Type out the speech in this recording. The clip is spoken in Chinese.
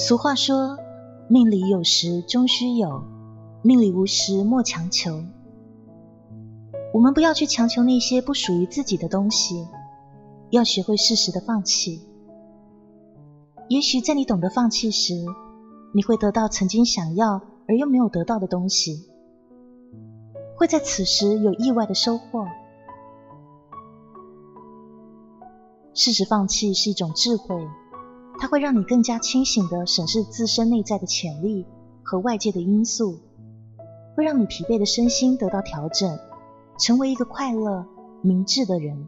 俗话说：“命里有时终须有，命里无时莫强求。”我们不要去强求那些不属于自己的东西，要学会适时的放弃。也许在你懂得放弃时，你会得到曾经想要而又没有得到的东西，会在此时有意外的收获。适时放弃是一种智慧，它会让你更加清醒的审视自身内在的潜力和外界的因素，会让你疲惫的身心得到调整，成为一个快乐、明智的人。